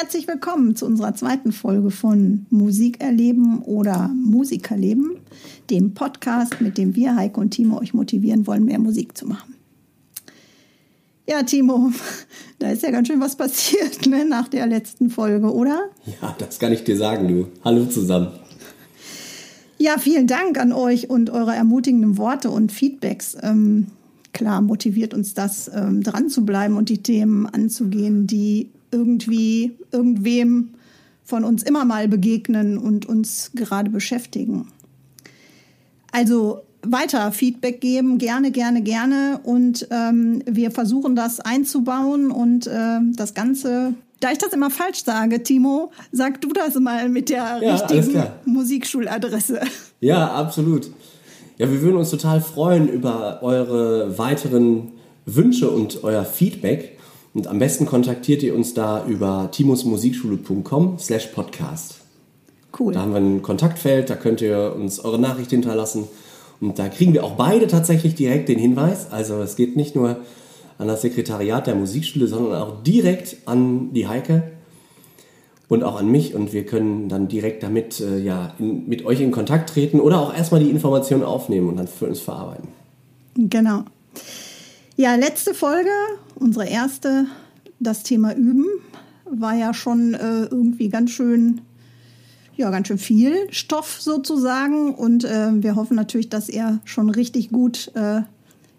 Herzlich willkommen zu unserer zweiten Folge von Musik erleben oder Musikerleben, dem Podcast, mit dem wir, Heike und Timo, euch motivieren wollen, mehr Musik zu machen. Ja, Timo, da ist ja ganz schön was passiert ne, nach der letzten Folge, oder? Ja, das kann ich dir sagen, du. Hallo zusammen. Ja, vielen Dank an euch und eure ermutigenden Worte und Feedbacks. Ähm, klar motiviert uns das, ähm, dran zu bleiben und die Themen anzugehen, die irgendwie irgendwem von uns immer mal begegnen und uns gerade beschäftigen. Also weiter Feedback geben, gerne, gerne, gerne. Und ähm, wir versuchen das einzubauen und äh, das Ganze. Da ich das immer falsch sage, Timo, sag du das mal mit der ja, richtigen Musikschuladresse. Ja, absolut. Ja, wir würden uns total freuen über eure weiteren Wünsche und euer Feedback. Und am besten kontaktiert ihr uns da über timusmusikschule.com slash podcast. Cool. Da haben wir ein Kontaktfeld, da könnt ihr uns eure Nachricht hinterlassen. Und da kriegen wir auch beide tatsächlich direkt den Hinweis. Also es geht nicht nur an das Sekretariat der Musikschule, sondern auch direkt an die Heike und auch an mich. Und wir können dann direkt damit äh, ja, in, mit euch in Kontakt treten oder auch erstmal die Informationen aufnehmen und dann für uns verarbeiten. Genau. Ja, letzte Folge, unsere erste, das Thema Üben, war ja schon äh, irgendwie ganz schön, ja, ganz schön viel Stoff sozusagen. Und äh, wir hoffen natürlich, dass ihr schon richtig gut äh,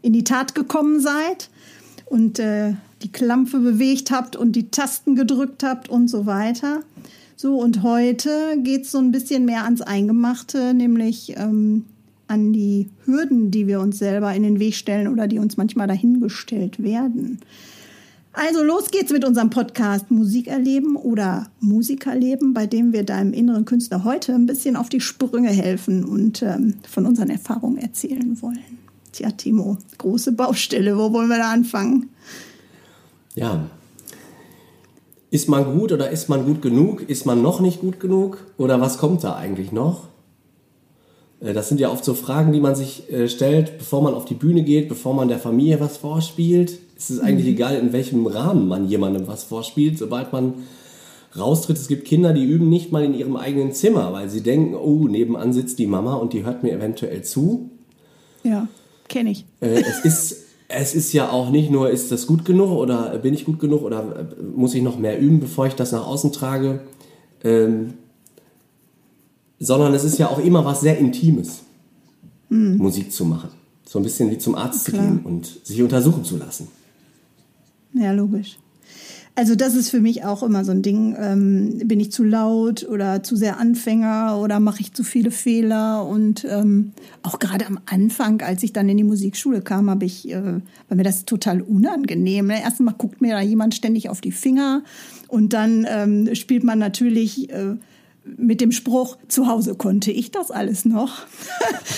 in die Tat gekommen seid und äh, die Klampfe bewegt habt und die Tasten gedrückt habt und so weiter. So, und heute geht es so ein bisschen mehr ans Eingemachte, nämlich ähm, an die Hürden, die wir uns selber in den Weg stellen oder die uns manchmal dahingestellt werden. Also los geht's mit unserem Podcast Musik erleben oder Musikerleben, bei dem wir deinem inneren Künstler heute ein bisschen auf die Sprünge helfen und ähm, von unseren Erfahrungen erzählen wollen. Tja, Timo, große Baustelle, wo wollen wir da anfangen? Ja. Ist man gut oder ist man gut genug? Ist man noch nicht gut genug? Oder was kommt da eigentlich noch? Äh, das sind ja oft so Fragen, die man sich äh, stellt, bevor man auf die Bühne geht, bevor man der Familie was vorspielt. Es ist eigentlich mhm. egal, in welchem Rahmen man jemandem was vorspielt, sobald man raustritt. Es gibt Kinder, die üben nicht mal in ihrem eigenen Zimmer, weil sie denken, oh, nebenan sitzt die Mama und die hört mir eventuell zu. Ja, kenne ich. Äh, es ist es ist ja auch nicht nur, ist das gut genug oder bin ich gut genug oder muss ich noch mehr üben, bevor ich das nach außen trage. Ähm, sondern es ist ja auch immer was sehr Intimes, mhm. Musik zu machen. So ein bisschen wie zum Arzt Klar. zu gehen und sich untersuchen zu lassen. Ja, logisch. Also das ist für mich auch immer so ein Ding. Ähm, bin ich zu laut oder zu sehr Anfänger oder mache ich zu viele Fehler? Und ähm, auch gerade am Anfang, als ich dann in die Musikschule kam, habe ich, äh, war mir das total unangenehm. Ne? Erstmal guckt mir da jemand ständig auf die Finger und dann ähm, spielt man natürlich äh, mit dem Spruch, zu Hause konnte ich das alles noch.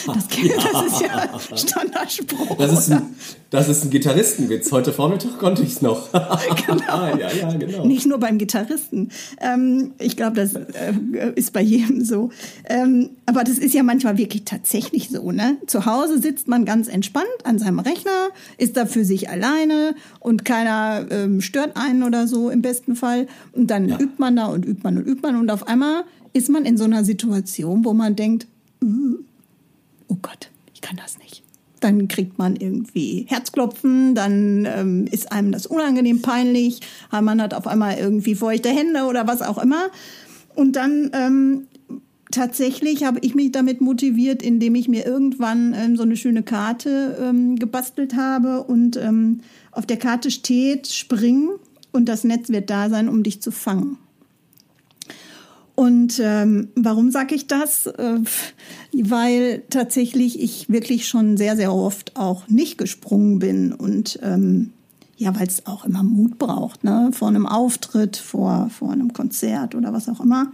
Das, das ist ja Standardspruch. Das ist, ein, das ist ein Gitarristenwitz. Heute Vormittag konnte ich es noch. genau. ja, ja, genau. Nicht nur beim Gitarristen. Ähm, ich glaube, das äh, ist bei jedem so. Ähm, aber das ist ja manchmal wirklich tatsächlich so. Ne? Zu Hause sitzt man ganz entspannt an seinem Rechner, ist da für sich alleine und keiner ähm, stört einen oder so im besten Fall. Und dann ja. übt man da und übt man und übt man und auf einmal ist man in so einer Situation, wo man denkt, uh, oh Gott, ich kann das nicht. Dann kriegt man irgendwie Herzklopfen, dann ähm, ist einem das unangenehm peinlich, man hat auf einmal irgendwie feuchte Hände oder was auch immer. Und dann ähm, tatsächlich habe ich mich damit motiviert, indem ich mir irgendwann ähm, so eine schöne Karte ähm, gebastelt habe und ähm, auf der Karte steht, spring und das Netz wird da sein, um dich zu fangen. Und ähm, warum sage ich das? Äh, weil tatsächlich ich wirklich schon sehr, sehr oft auch nicht gesprungen bin und ähm, ja, weil es auch immer Mut braucht, ne? Vor einem Auftritt, vor, vor einem Konzert oder was auch immer.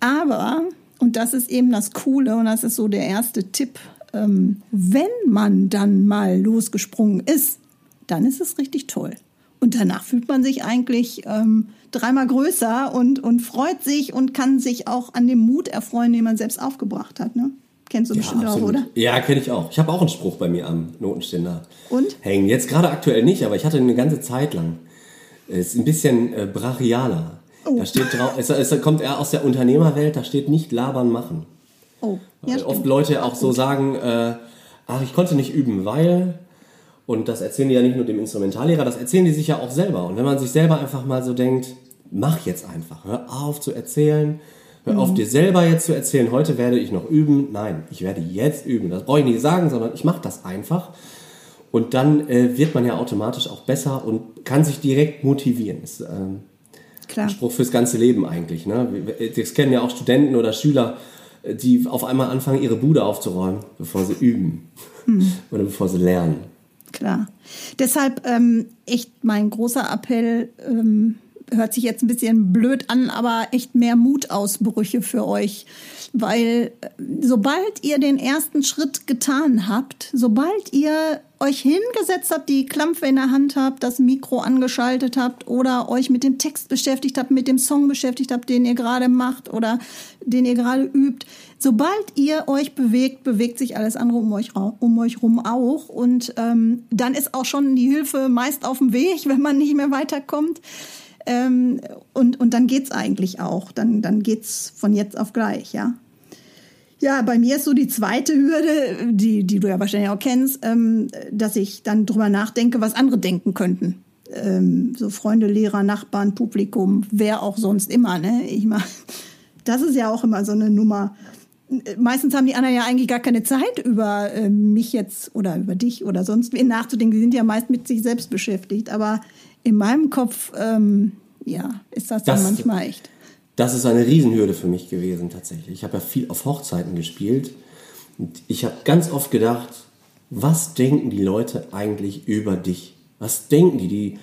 Aber, und das ist eben das Coole, und das ist so der erste Tipp, ähm, wenn man dann mal losgesprungen ist, dann ist es richtig toll. Und danach fühlt man sich eigentlich ähm, dreimal größer und, und freut sich und kann sich auch an dem Mut erfreuen, den man selbst aufgebracht hat. Ne? Kennst du ja, bestimmt absolut. auch, oder? Ja, kenne ich auch. Ich habe auch einen Spruch bei mir am Notenständer und? hängen. Jetzt gerade aktuell nicht, aber ich hatte eine ganze Zeit lang. Es ist ein bisschen äh, brachialer. Oh. Da steht drauf, es, es, kommt eher aus der Unternehmerwelt, da steht nicht labern machen. Oh, ja, Oft Leute auch so sagen, äh, ach, ich konnte nicht üben, weil und das erzählen die ja nicht nur dem Instrumentallehrer, das erzählen die sich ja auch selber. Und wenn man sich selber einfach mal so denkt, mach jetzt einfach, hör auf zu erzählen, hör mhm. auf dir selber jetzt zu erzählen, heute werde ich noch üben. Nein, ich werde jetzt üben. Das brauche ich nicht sagen, sondern ich mache das einfach. Und dann äh, wird man ja automatisch auch besser und kann sich direkt motivieren. Das ist ähm, Klar. ein Spruch fürs ganze Leben eigentlich. Ne? Das kennen ja auch Studenten oder Schüler, äh, die auf einmal anfangen, ihre Bude aufzuräumen, bevor sie üben mhm. oder bevor sie lernen klar. Deshalb ähm, echt mein großer Appell, ähm, hört sich jetzt ein bisschen blöd an, aber echt mehr Mutausbrüche für euch. Weil äh, sobald ihr den ersten Schritt getan habt, sobald ihr euch hingesetzt habt, die Klampfe in der Hand habt, das Mikro angeschaltet habt oder euch mit dem Text beschäftigt habt, mit dem Song beschäftigt habt, den ihr gerade macht oder den ihr gerade übt, sobald ihr euch bewegt, bewegt sich alles andere um euch, um euch rum auch. Und ähm, dann ist auch schon die Hilfe meist auf dem Weg, wenn man nicht mehr weiterkommt. Ähm, und, und dann geht's eigentlich auch. Dann, dann geht's von jetzt auf gleich, ja. Ja, bei mir ist so die zweite Hürde, die, die du ja wahrscheinlich auch kennst, ähm, dass ich dann drüber nachdenke, was andere denken könnten. Ähm, so Freunde, Lehrer, Nachbarn, Publikum, wer auch sonst immer. Ne? Ich mach, das ist ja auch immer so eine Nummer. Meistens haben die anderen ja eigentlich gar keine Zeit, über äh, mich jetzt oder über dich oder sonst wen nachzudenken. Die sind ja meist mit sich selbst beschäftigt. Aber in meinem Kopf, ähm, ja, ist das, das dann manchmal echt das ist eine Riesenhürde für mich gewesen tatsächlich. Ich habe ja viel auf Hochzeiten gespielt und ich habe ganz oft gedacht, was denken die Leute eigentlich über dich? Was denken die? die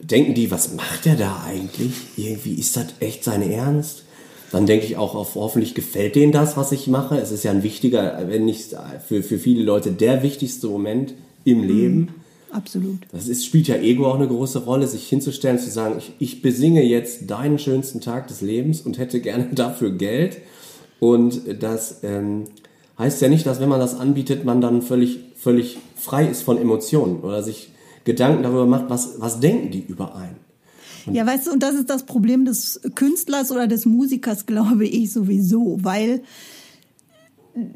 denken die, was macht er da eigentlich? Irgendwie ist das echt sein Ernst? Dann denke ich auch auf, hoffentlich gefällt denen das, was ich mache. Es ist ja ein wichtiger, wenn nicht für, für viele Leute der wichtigste Moment im Leben. Mhm. Absolut. Das ist, spielt ja Ego auch eine große Rolle, sich hinzustellen, zu sagen, ich, ich besinge jetzt deinen schönsten Tag des Lebens und hätte gerne dafür Geld. Und das ähm, heißt ja nicht, dass wenn man das anbietet, man dann völlig, völlig frei ist von Emotionen oder sich Gedanken darüber macht, was, was denken die über einen. Ja, weißt du, und das ist das Problem des Künstlers oder des Musikers, glaube ich sowieso, weil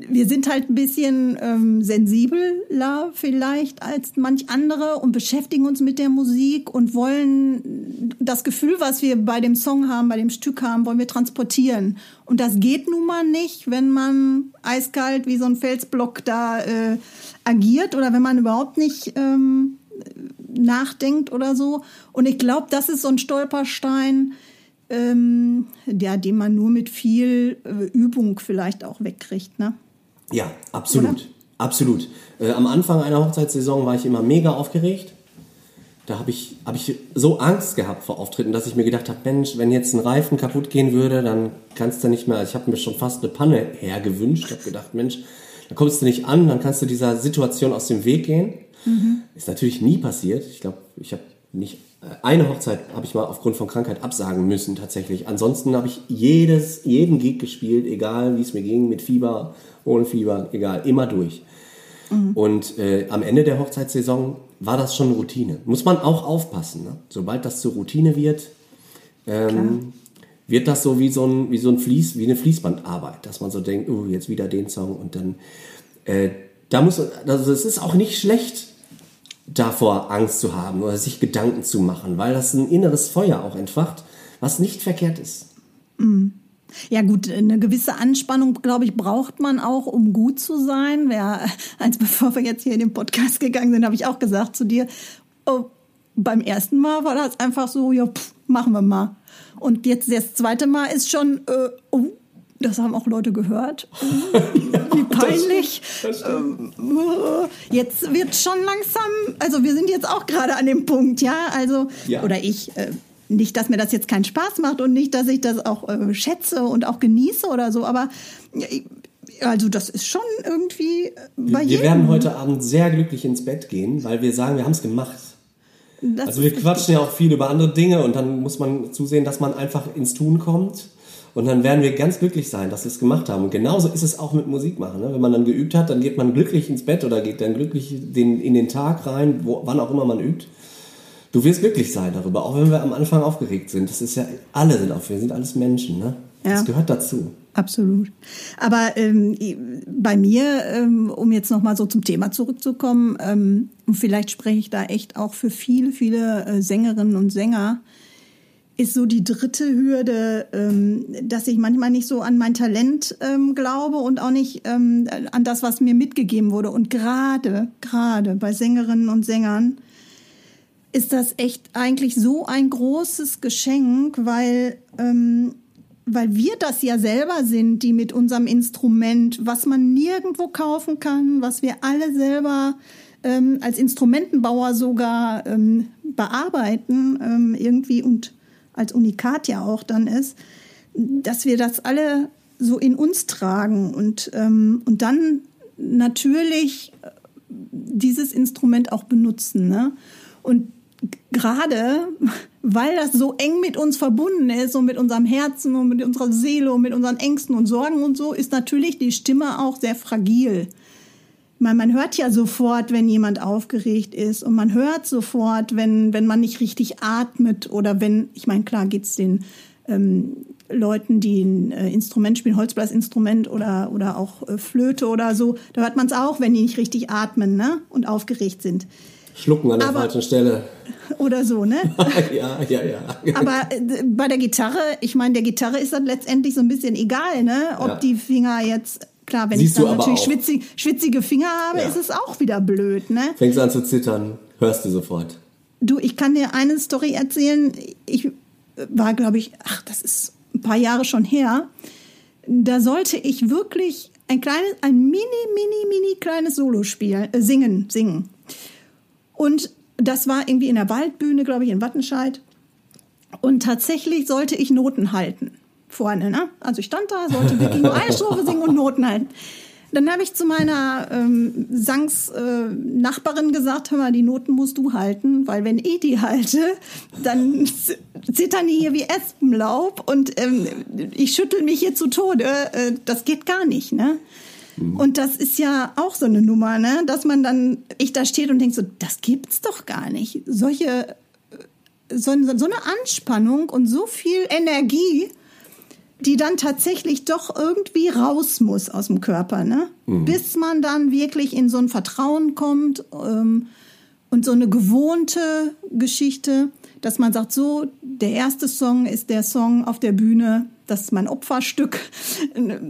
wir sind halt ein bisschen ähm, sensibler vielleicht als manch andere und beschäftigen uns mit der Musik und wollen das Gefühl, was wir bei dem Song haben, bei dem Stück haben, wollen wir transportieren. Und das geht nun mal nicht, wenn man eiskalt wie so ein Felsblock da äh, agiert oder wenn man überhaupt nicht ähm, nachdenkt oder so. Und ich glaube, das ist so ein Stolperstein, ähm, ja, den man nur mit viel äh, Übung vielleicht auch wegkriegt. Ne? Ja, absolut. Oder? Absolut. Äh, am Anfang einer Hochzeitssaison war ich immer mega aufgeregt. Da habe ich, hab ich so Angst gehabt vor Auftritten, dass ich mir gedacht habe, Mensch, wenn jetzt ein Reifen kaputt gehen würde, dann kannst du nicht mehr, also ich habe mir schon fast eine Panne hergewünscht. Ich habe gedacht, Mensch, dann kommst du nicht an, dann kannst du dieser Situation aus dem Weg gehen. Mhm. Ist natürlich nie passiert. Ich glaube, ich habe nicht eine Hochzeit habe ich mal aufgrund von Krankheit absagen müssen tatsächlich. Ansonsten habe ich jedes, jeden Gig gespielt, egal wie es mir ging, mit Fieber, ohne Fieber, egal, immer durch. Mhm. Und äh, am Ende der Hochzeitssaison war das schon Routine. Muss man auch aufpassen. Ne? Sobald das zur Routine wird, ähm, wird das so wie so ein, wie so ein Fließ, wie eine Fließbandarbeit, dass man so denkt, oh, jetzt wieder den Song und dann, äh, da muss, also es ist auch nicht schlecht, davor Angst zu haben oder sich Gedanken zu machen, weil das ein inneres Feuer auch entfacht, was nicht verkehrt ist. Mhm. Ja gut, eine gewisse Anspannung, glaube ich, braucht man auch, um gut zu sein. Wer, als bevor wir jetzt hier in den Podcast gegangen sind, habe ich auch gesagt zu dir, oh, beim ersten Mal war das einfach so, ja, pff, machen wir mal. Und jetzt das zweite Mal ist schon, äh, oh, das haben auch Leute gehört. Oh, wie peinlich. Ähm, jetzt wird schon langsam, also wir sind jetzt auch gerade an dem Punkt, ja, also, Ja. oder ich, äh, nicht, dass mir das jetzt keinen Spaß macht und nicht, dass ich das auch äh, schätze und auch genieße oder so, aber ich- also das ist schon irgendwie äh, bei Wir jedem. werden heute Abend sehr glücklich ins Bett gehen, weil wir sagen, wir haben es gemacht. Das Also wir quatschen ja auch viel über andere Dinge und dann muss man zusehen, dass man einfach ins Tun kommt. Und dann werden wir ganz glücklich sein, dass wir es gemacht haben. Und genauso ist es auch mit Musik machen. Ne? Wenn man dann geübt hat, dann geht man glücklich ins Bett oder geht dann glücklich den, in den Tag rein, wo, wann auch immer man übt. Du wirst glücklich sein darüber, auch wenn wir am Anfang aufgeregt sind. Das ist ja, alle sind auf, wir sind alles Menschen. Ne? Das Ja. gehört dazu. Absolut. Aber ähm, bei mir, ähm, um jetzt nochmal so zum Thema zurückzukommen, ähm, und vielleicht spreche ich da echt auch für viele, viele äh, Sängerinnen und Sänger, ist so die dritte Hürde, ähm, dass ich manchmal nicht so an mein Talent ähm, glaube und auch nicht ähm, an das, was mir mitgegeben wurde. Und gerade, gerade bei Sängerinnen und Sängern ist das echt eigentlich so ein großes Geschenk, weil, ähm, weil wir das ja selber sind, die mit unserem Instrument, was man nirgendwo kaufen kann, was wir alle selber ähm, als Instrumentenbauer sogar ähm, bearbeiten, ähm, irgendwie und als Unikat ja auch dann ist, dass wir das alle so in uns tragen und, ähm, und dann natürlich dieses Instrument auch benutzen. Ne? Und gerade weil das so eng mit uns verbunden ist und mit unserem Herzen und mit unserer Seele und mit unseren Ängsten und Sorgen und so, ist natürlich die Stimme auch sehr fragil. Meine, man hört ja sofort, wenn jemand aufgeregt ist und man hört sofort, wenn, wenn man nicht richtig atmet oder wenn, ich meine, klar geht's den ähm, Leuten, die ein äh, Instrument spielen, Holzblasinstrument oder, oder auch äh, Flöte oder so, da hört man es auch, wenn die nicht richtig atmen ne? und aufgeregt sind. Schlucken an der Aber- falschen Stelle. Oder so, ne? ja, ja, ja. Aber äh, bei der Gitarre, ich meine, der Gitarre ist dann letztendlich so ein bisschen egal, ne? Ob Ja. die Finger jetzt, klar, wenn Siehst ich dann natürlich schwitzig, schwitzige Finger habe, Ja. ist es auch wieder blöd, ne? Fängst an zu zittern, hörst du sofort. Du, ich kann dir eine Story erzählen. Ich war, glaube ich, ach, das ist ein paar Jahre schon her. Da sollte ich wirklich ein kleines, ein mini, mini, mini kleines Solo spielen, äh, singen, singen. Und das war irgendwie in der Waldbühne, glaube ich, in Wattenscheid. Und tatsächlich sollte ich Noten halten. Vorne, ne? Also ich stand da, sollte wirklich nur eine Strophe singen und Noten halten. Dann habe ich zu meiner ähm, Sangs-Nachbarin äh, gesagt, hör mal, die Noten musst du halten, weil wenn ich die halte, dann zittern die hier wie Espenlaub und ähm, ich schüttel mich hier zu Tode. Äh, das geht gar nicht, ne? Und das ist ja auch so eine Nummer, ne? Dass man dann, ich da steht und denkt so, das gibt's doch gar nicht. Solche, so, so eine Anspannung und so viel Energie, die dann tatsächlich doch irgendwie raus muss aus dem Körper, ne? Bis man dann wirklich in so ein Vertrauen kommt ähm, und so eine gewohnte Geschichte, dass man sagt, so, der erste Song ist der Song auf der Bühne, das ist mein Opferstück.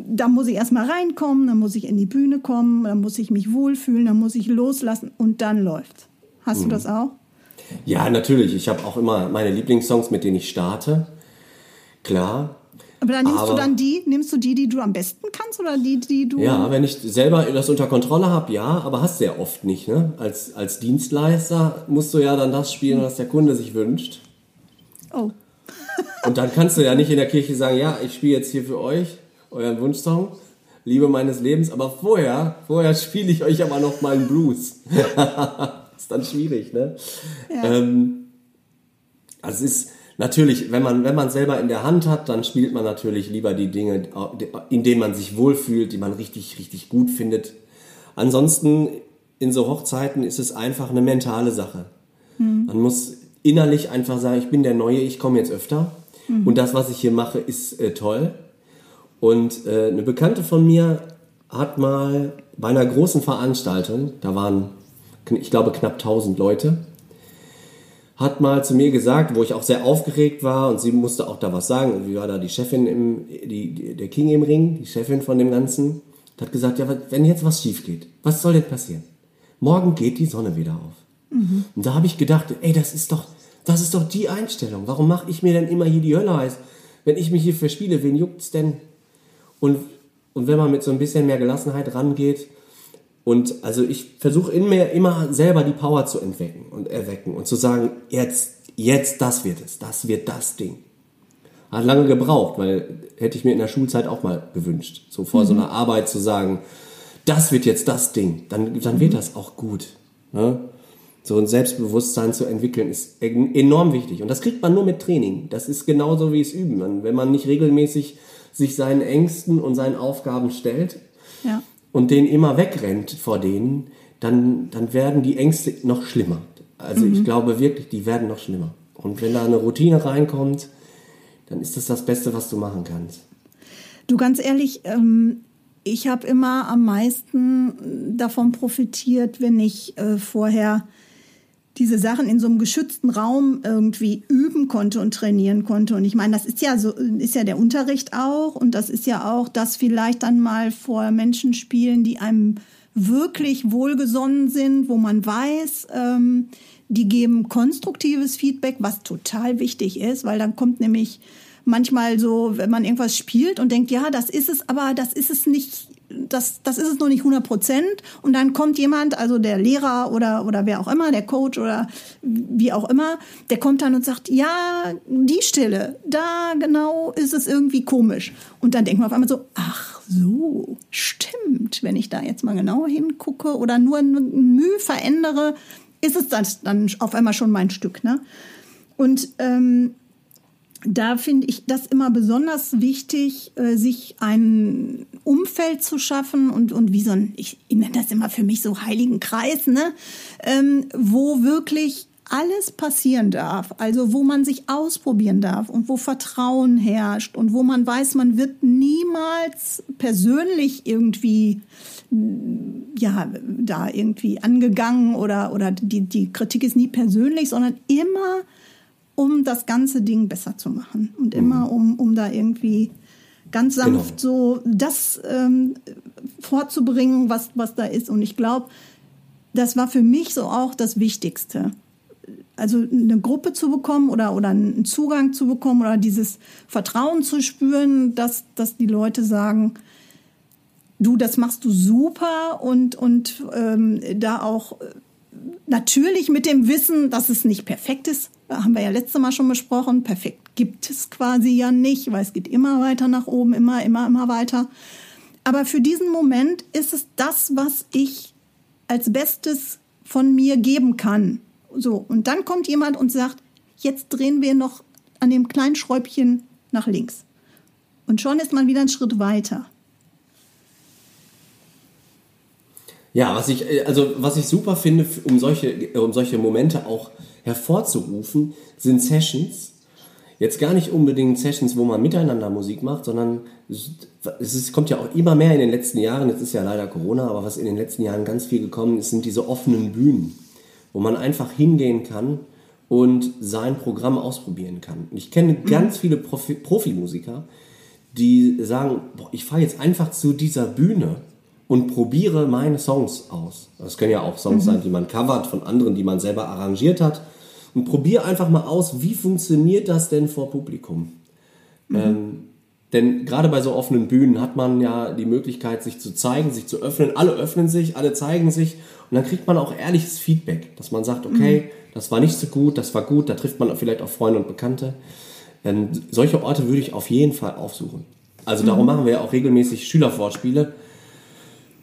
Da muss ich erstmal reinkommen, dann muss ich in die Bühne kommen, dann muss ich mich wohlfühlen, dann muss ich loslassen und dann läuft's. Hast du das auch? Ja, natürlich. Ich habe auch immer meine Lieblingssongs, mit denen ich starte. Klar. Aber dann nimmst du Aber- dann die, nimmst du die, die du am besten kannst oder die, die du. Ja, wenn ich selber das unter Kontrolle habe, ja, aber hast du ja oft nicht. Ne? Als, als Dienstleister musst du ja dann das spielen, was der Kunde sich wünscht. Oh. Und dann kannst du ja nicht in der Kirche sagen, ja, ich spiele jetzt hier für euch euren Wunschsong, Liebe meines Lebens, aber vorher, vorher spiele ich euch aber noch mal einen Blues. ist dann schwierig, ne? Ähm, also es ist natürlich, wenn man wenn man selber in der Hand hat, dann spielt man natürlich lieber die Dinge, in denen man sich wohlfühlt, die man richtig richtig gut findet. Ansonsten in so Hochzeiten ist es einfach eine mentale Sache. Man muss innerlich einfach sagen, ich bin der Neue, ich komme jetzt öfter und das, was ich hier mache, ist äh, toll. Und äh, eine Bekannte von mir hat mal bei einer großen Veranstaltung, da waren, ich glaube, knapp 1000 Leute, hat mal zu mir gesagt, wo ich auch sehr aufgeregt war und sie musste auch da was sagen. Und wie war da die Chefin im, die, die, der King im Ring, die Chefin von dem Ganzen, hat gesagt, ja, wenn jetzt was schief geht, was soll denn passieren? Morgen geht die Sonne wieder auf. Und da habe ich gedacht, ey, das ist doch, das ist doch die Einstellung. Warum mache ich mir denn immer hier die Hölle heiß? Wenn ich mich hier verspiele, wen juckt's denn? Und und wenn man mit so ein bisschen mehr Gelassenheit rangeht, und also ich versuche in mir immer selber die Power zu entwecken und erwecken und zu sagen, jetzt, jetzt das wird es, das wird das Ding. Hat lange gebraucht, weil hätte ich mir in der Schulzeit auch mal gewünscht, so vor mhm. so einer Arbeit zu sagen, das wird jetzt das Ding, dann, dann wird mhm. das auch gut. Ne? So ein Selbstbewusstsein zu entwickeln ist enorm wichtig. Und das kriegt man nur mit Training. Das ist genauso wie es üben. Wenn man nicht regelmäßig sich seinen Ängsten und seinen Aufgaben stellt ja. und denen immer wegrennt vor denen, dann, dann werden die Ängste noch schlimmer. Also mhm. ich glaube wirklich, die werden noch schlimmer. Und wenn da eine Routine reinkommt, dann ist das das Beste, was du machen kannst. Du ganz ehrlich, ähm, ich habe immer am meisten davon profitiert, wenn ich äh, vorher diese Sachen in so einem geschützten Raum irgendwie üben konnte und trainieren konnte. Und ich meine, das ist ja so, ist ja der Unterricht auch und das ist ja auch das vielleicht dann mal vor Menschen spielen, die einem wirklich wohlgesonnen sind, wo man weiß, ähm, die geben konstruktives Feedback, was total wichtig ist, weil dann kommt nämlich manchmal so, wenn man irgendwas spielt und denkt, ja, das ist es, aber das ist es nicht das, das ist es noch nicht 100 Prozent. Und dann kommt jemand, also der Lehrer oder, oder wer auch immer, der Coach oder wie auch immer, der kommt dann und sagt, ja, die Stelle, da genau ist es irgendwie komisch. Und dann denkt man auf einmal so, ach so, stimmt. Wenn ich da jetzt mal genauer hingucke oder nur ein Mühe verändere, ist es dann, dann auf einmal schon mein Stück. Ne? Und ähm, da finde ich das immer besonders wichtig, äh, sich ein Umfeld zu schaffen und, und wie so ein, ich, ich nenne das immer für mich so heiligen Kreis, ne? Ähm, wo wirklich alles passieren darf, also wo man sich ausprobieren darf und wo Vertrauen herrscht und wo man weiß, man wird niemals persönlich irgendwie ja da irgendwie angegangen oder oder die die Kritik ist nie persönlich, sondern immer um das ganze Ding besser zu machen und immer mhm. um, um da irgendwie ganz sanft genau. so das ähm, vorzubringen, was, was da ist. Und ich glaube, das war für mich so auch das Wichtigste. Also eine Gruppe zu bekommen oder, oder einen Zugang zu bekommen oder dieses Vertrauen zu spüren, dass, dass die Leute sagen, du, das machst du super und, und ähm, da auch natürlich mit dem Wissen, dass es nicht perfekt ist, haben wir ja letztes Mal schon besprochen, perfekt gibt es quasi ja nicht, weil es geht immer weiter nach oben, immer, immer, immer weiter. Aber für diesen Moment ist es das, was ich als Bestes von mir geben kann. So, und dann kommt jemand und sagt, jetzt drehen wir noch an dem kleinen Schräubchen nach links. Und schon ist man wieder einen Schritt weiter. Ja, was ich, äh, also was ich super finde, um solche, um solche Momente auch hervorzurufen, sind Sessions. Jetzt gar nicht unbedingt Sessions, wo man miteinander Musik macht, sondern es ist, kommt ja auch immer mehr in den letzten Jahren, jetzt ist ja leider Corona, aber was in den letzten Jahren ganz viel gekommen ist, sind diese offenen Bühnen, wo man einfach hingehen kann und sein Programm ausprobieren kann. Ich kenne ganz viele Profi Profimusiker, die sagen, boah, ich fahre jetzt einfach zu dieser Bühne und probiere meine Songs aus. Das können ja auch Songs mhm. sein, die man covert von anderen, die man selber arrangiert hat. Und probiere einfach mal aus, wie funktioniert das denn vor Publikum? Mhm. Ähm, denn gerade bei so offenen Bühnen hat man ja die Möglichkeit, sich zu zeigen, sich zu öffnen. Alle öffnen sich, alle zeigen sich. Und dann kriegt man auch ehrliches Feedback, dass man sagt, okay, mhm. das war nicht so gut, das war gut, da trifft man vielleicht auch Freunde und Bekannte. Ähm, solche Orte würde ich auf jeden Fall aufsuchen. Also darum mhm. machen wir ja auch regelmäßig Schülervorspiele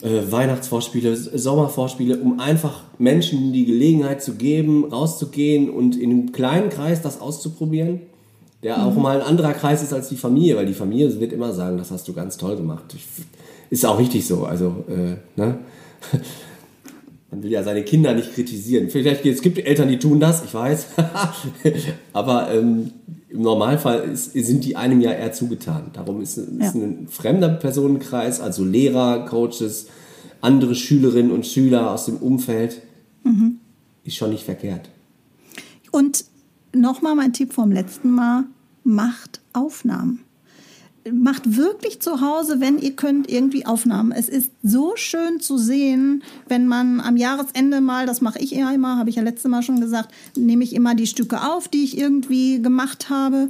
äh, Weihnachtsvorspiele, Sommervorspiele, um einfach Menschen die Gelegenheit zu geben, rauszugehen und in einem kleinen Kreis das auszuprobieren, der mhm. auch mal ein anderer Kreis ist als die Familie, weil die Familie wird immer sagen, das hast du ganz toll gemacht. Ist auch richtig so. Also, äh, ne? Man will ja seine Kinder nicht kritisieren. Vielleicht es gibt Eltern, die tun das, ich weiß. Aber ähm, im Normalfall ist, sind die einem ja eher zugetan. Darum ist, ist ja. ein fremder Personenkreis, also Lehrer, Coaches, andere Schülerinnen und Schüler aus dem Umfeld, mhm. ist schon nicht verkehrt. Und nochmal mein Tipp vom letzten Mal, macht Aufnahmen macht wirklich zu Hause, wenn ihr könnt, irgendwie Aufnahmen. Es ist so schön zu sehen, wenn man am Jahresende mal, das mache ich ja immer, habe ich ja letztes Mal schon gesagt, nehme ich immer die Stücke auf, die ich irgendwie gemacht habe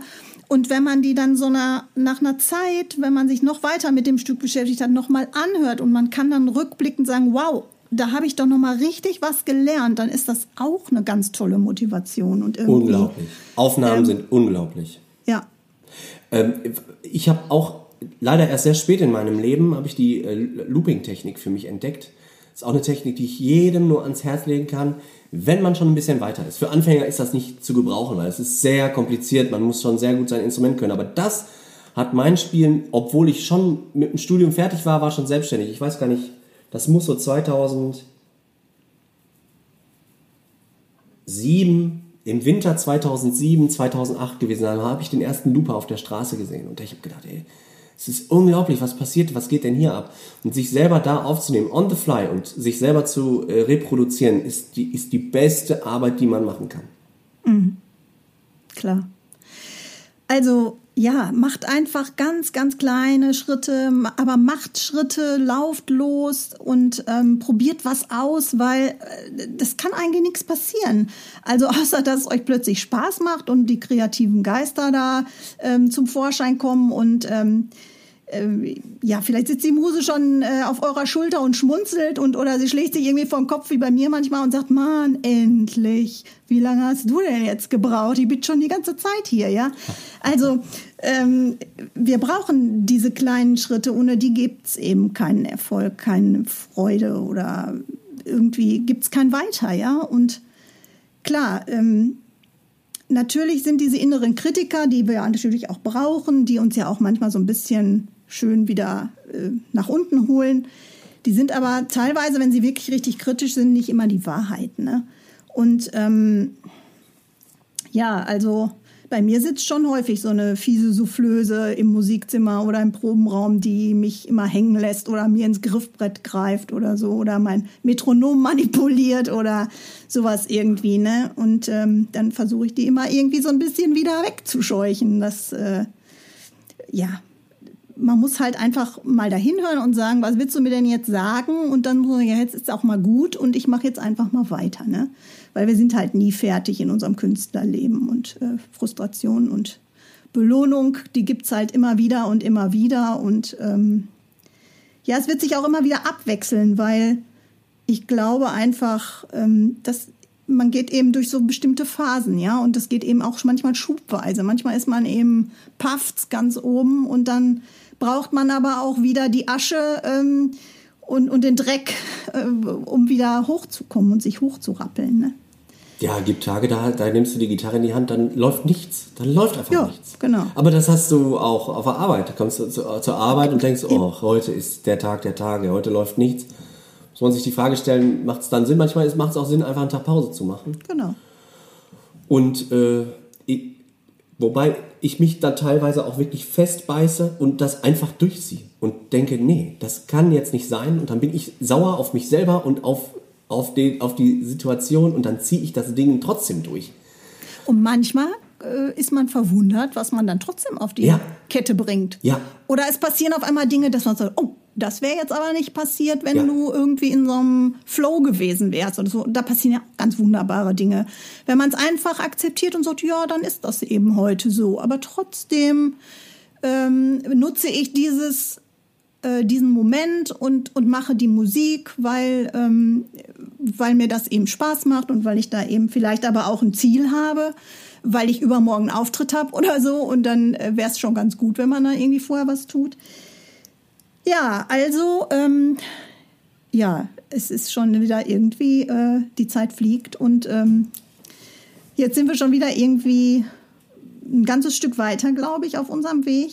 Und wenn man die dann so nach, nach einer Zeit, wenn man sich noch weiter mit dem Stück beschäftigt hat, nochmal anhört und man kann dann rückblickend sagen, wow, da habe ich doch nochmal richtig was gelernt, dann ist das auch eine ganz tolle Motivation. Und irgendwie, unglaublich. Aufnahmen ähm, sind unglaublich. Ja. Ähm, ich habe auch leider erst sehr spät in meinem Leben habe ich die äh, Looping-Technik für mich entdeckt. Ist auch eine Technik, die ich jedem nur ans Herz legen kann wenn man schon ein bisschen weiter ist. Für Anfänger ist das nicht zu gebrauchen, weil es ist sehr kompliziert, man muss schon sehr gut sein Instrument können. Aber das hat mein Spielen, obwohl ich schon mit dem Studium fertig war, war schon selbstständig. Ich weiß gar nicht, das muss so 2007, im Winter 2007, 2008 gewesen sein. Habe ich den ersten Looper auf der Straße gesehen und ich habe gedacht, ey, es ist unglaublich, was passiert, was geht denn hier ab? Und sich selber da aufzunehmen, on the fly und sich selber zu äh, reproduzieren, ist die, ist die beste Arbeit, die man machen kann. Mhm. Klar. Also ja, macht einfach ganz, ganz kleine Schritte, aber macht Schritte, lauft los und ähm, probiert was aus, weil äh, das kann eigentlich nichts passieren. Also außer, dass es euch plötzlich Spaß macht und die kreativen Geister da ähm, zum Vorschein kommen und ähm, äh, ja, vielleicht sitzt die Muse schon äh, auf eurer Schulter und schmunzelt und oder sie schlägt sich irgendwie den Kopf wie bei mir manchmal und sagt, Mann, endlich, wie lange hast du denn jetzt gebraucht? Ich bin schon die ganze Zeit hier, ja. Also ähm, wir brauchen diese kleinen Schritte, ohne die gibt's eben keinen Erfolg, keine Freude oder irgendwie gibt's kein Weiter, ja. Und klar, ähm, natürlich sind diese inneren Kritiker, die wir natürlich auch brauchen, die uns ja auch manchmal so ein bisschen schön wieder äh, nach unten holen. Die sind aber teilweise, wenn sie wirklich richtig kritisch sind, nicht immer die Wahrheit. Ne? Und ähm, ja, also bei mir sitzt schon häufig so eine fiese Soufflöse im Musikzimmer oder im Probenraum, die mich immer hängen lässt oder mir ins Griffbrett greift oder so oder mein Metronom manipuliert oder sowas irgendwie, ne? Und ähm, dann versuche ich die immer irgendwie so ein bisschen wieder wegzuscheuchen. Das, äh, ja, man muss halt einfach mal dahin hören und sagen, was willst du mir denn jetzt sagen? Und dann so, ja, jetzt ist es auch mal gut und ich mache jetzt einfach mal weiter, ne? Weil wir sind halt nie fertig in unserem Künstlerleben und äh, Frustration und Belohnung, die gibt's halt immer wieder und immer wieder und ähm, ja, es wird sich auch immer wieder abwechseln, weil ich glaube einfach, ähm, dass man geht eben durch so bestimmte Phasen, ja, und das geht eben auch manchmal schubweise. Manchmal ist man eben pafft ganz oben und dann braucht man aber auch wieder die Asche ähm, und, und den Dreck, äh, um wieder hochzukommen und sich hochzurappeln. Ne? Ja, gibt Tage, da, da nimmst du die Gitarre in die Hand, dann läuft nichts. Dann läuft einfach ja, nichts. genau. Aber das hast du auch auf der Arbeit. Da kommst du zu, zur Arbeit und denkst, oh, heute ist der Tag der Tage, heute läuft nichts. Muss man sich die Frage stellen, macht es dann Sinn? Manchmal macht es auch Sinn, einfach einen Tag Pause zu machen. Genau. Und äh, wobei ich mich da teilweise auch wirklich festbeiße und das einfach durchziehe und denke, nee, das kann jetzt nicht sein. Und dann bin ich sauer auf mich selber und auf, auf, den, auf die Situation und dann ziehe ich das Ding trotzdem durch. Und manchmal äh, ist man verwundert, was man dann trotzdem auf die Ja. Kette bringt. Ja. Oder es passieren auf einmal Dinge, dass man sagt, oh, das wäre jetzt aber nicht passiert, wenn Ja. du irgendwie in so einem Flow gewesen wärst oder so. Da passieren ja ganz wunderbare Dinge. Wenn man es einfach akzeptiert und sagt, ja, dann ist das eben heute so. Aber trotzdem ähm, nutze ich dieses äh, diesen Moment und, und mache die Musik, weil, ähm, weil mir das eben Spaß macht und weil ich da eben vielleicht aber auch ein Ziel habe, weil ich übermorgen einen Auftritt habe oder so und dann äh, wäre es schon ganz gut, wenn man da irgendwie vorher was tut. Ja, also, ähm, ja, es ist schon wieder irgendwie, äh, die Zeit fliegt und ähm, jetzt sind wir schon wieder irgendwie ein ganzes Stück weiter, glaube ich, auf unserem Weg.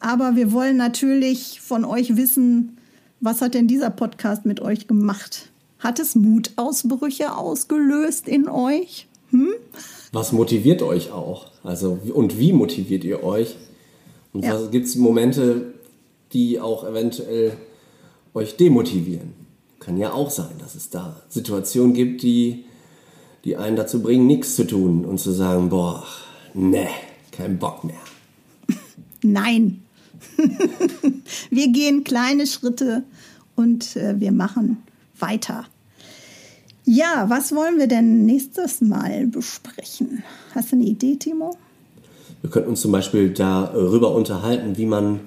Aber wir wollen natürlich von euch wissen, was hat denn dieser Podcast mit euch gemacht? Hat es Mutausbrüche ausgelöst in euch? Hm? Was motiviert euch auch? Also, und wie motiviert ihr euch? Und Ja. gibt es Momente, die auch eventuell euch demotivieren? Kann ja auch sein, dass es da Situationen gibt, die, die einen dazu bringen, nichts zu tun und zu sagen, boah, ne, kein Bock mehr. Nein. wir gehen kleine Schritte und äh, wir machen weiter. Ja, was wollen wir denn nächstes Mal besprechen? Hast du eine Idee, Timo? Wir könnten uns zum Beispiel darüber unterhalten, wie man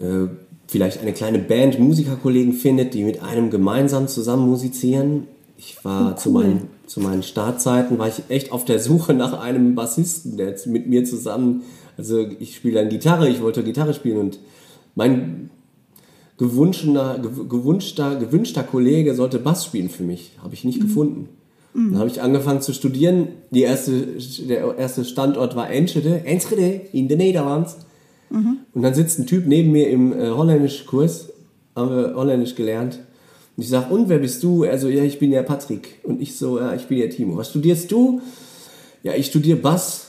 äh, vielleicht eine kleine Band Musikerkollegen findet, die mit einem gemeinsam zusammen musizieren. Ich war Oh, zu, cool. meinen, zu meinen Startzeiten, war ich echt auf der Suche nach einem Bassisten, der jetzt mit mir zusammen, also ich spiele dann Gitarre, ich wollte Gitarre spielen und mein gewünschter, gew- gewünschter, gewünschter Kollege sollte Bass spielen für mich. Habe ich nicht gefunden. Dann habe ich angefangen zu studieren. Die erste, der erste Standort war Enschede, Enschede in den Niederlanden. Und dann sitzt ein Typ neben mir im äh, Holländischkurs, haben wir Holländisch gelernt. Und ich sage, und wer bist du? Er so, ja, ich bin der Patrick. Und ich so, ja, ich bin der Timo. Was studierst du? Ja, ich studiere Bass.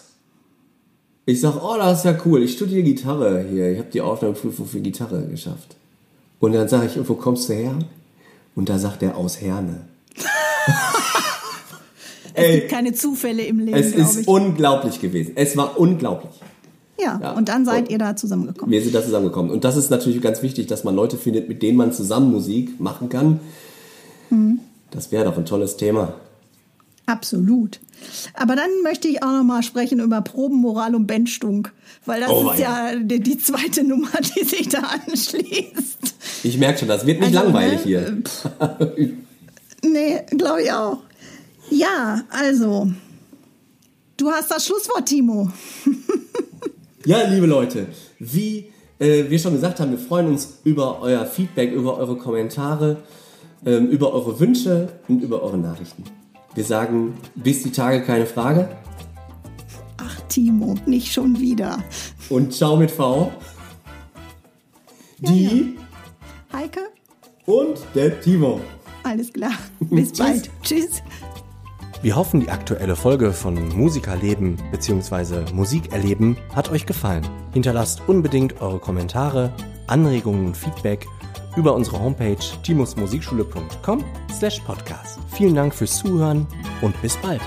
Ich sag, oh, das ist ja cool. Ich studiere Gitarre hier. Ich habe die Aufnahmeprüfung für Gitarre geschafft. Und dann sage ich, und wo kommst du her? Und da sagt er, aus Herne. Es gibt keine Zufälle im Leben, Es ist ich. unglaublich gewesen. Es war unglaublich. Ja, Ja. und dann seid Und- ihr da zusammengekommen. Wir sind da zusammengekommen. Und das ist natürlich ganz wichtig, dass man Leute findet, mit denen man zusammen Musik machen kann. Mhm. Das wäre doch ein tolles Thema. Absolut. Aber dann möchte ich auch noch mal sprechen über Probenmoral und Bendstunk, weil das Oh, ist ja die, die zweite Nummer, die sich da anschließt. Ich merke schon, das wird nicht Also, langweilig ne, hier. Nee, glaube ich auch. Ja, also, du hast das Schlusswort, Timo. Ja, liebe Leute, wie äh, wir schon gesagt haben, wir freuen uns über euer Feedback, über eure Kommentare, ähm, über eure Wünsche und über eure Nachrichten. Wir sagen, bis die Tage keine Frage Ach, Timo, nicht schon wieder. und ciao mit V. Die Heike, und der Timo. alles klar. Bis bald. Tschüss. Wir hoffen, die aktuelle Folge von Musikerleben bzw. Musikerleben hat euch gefallen. Hinterlasst unbedingt eure Kommentare, Anregungen und Feedback über unsere Homepage timusmusikschule.com slash podcast. Vielen Dank fürs Zuhören und bis bald.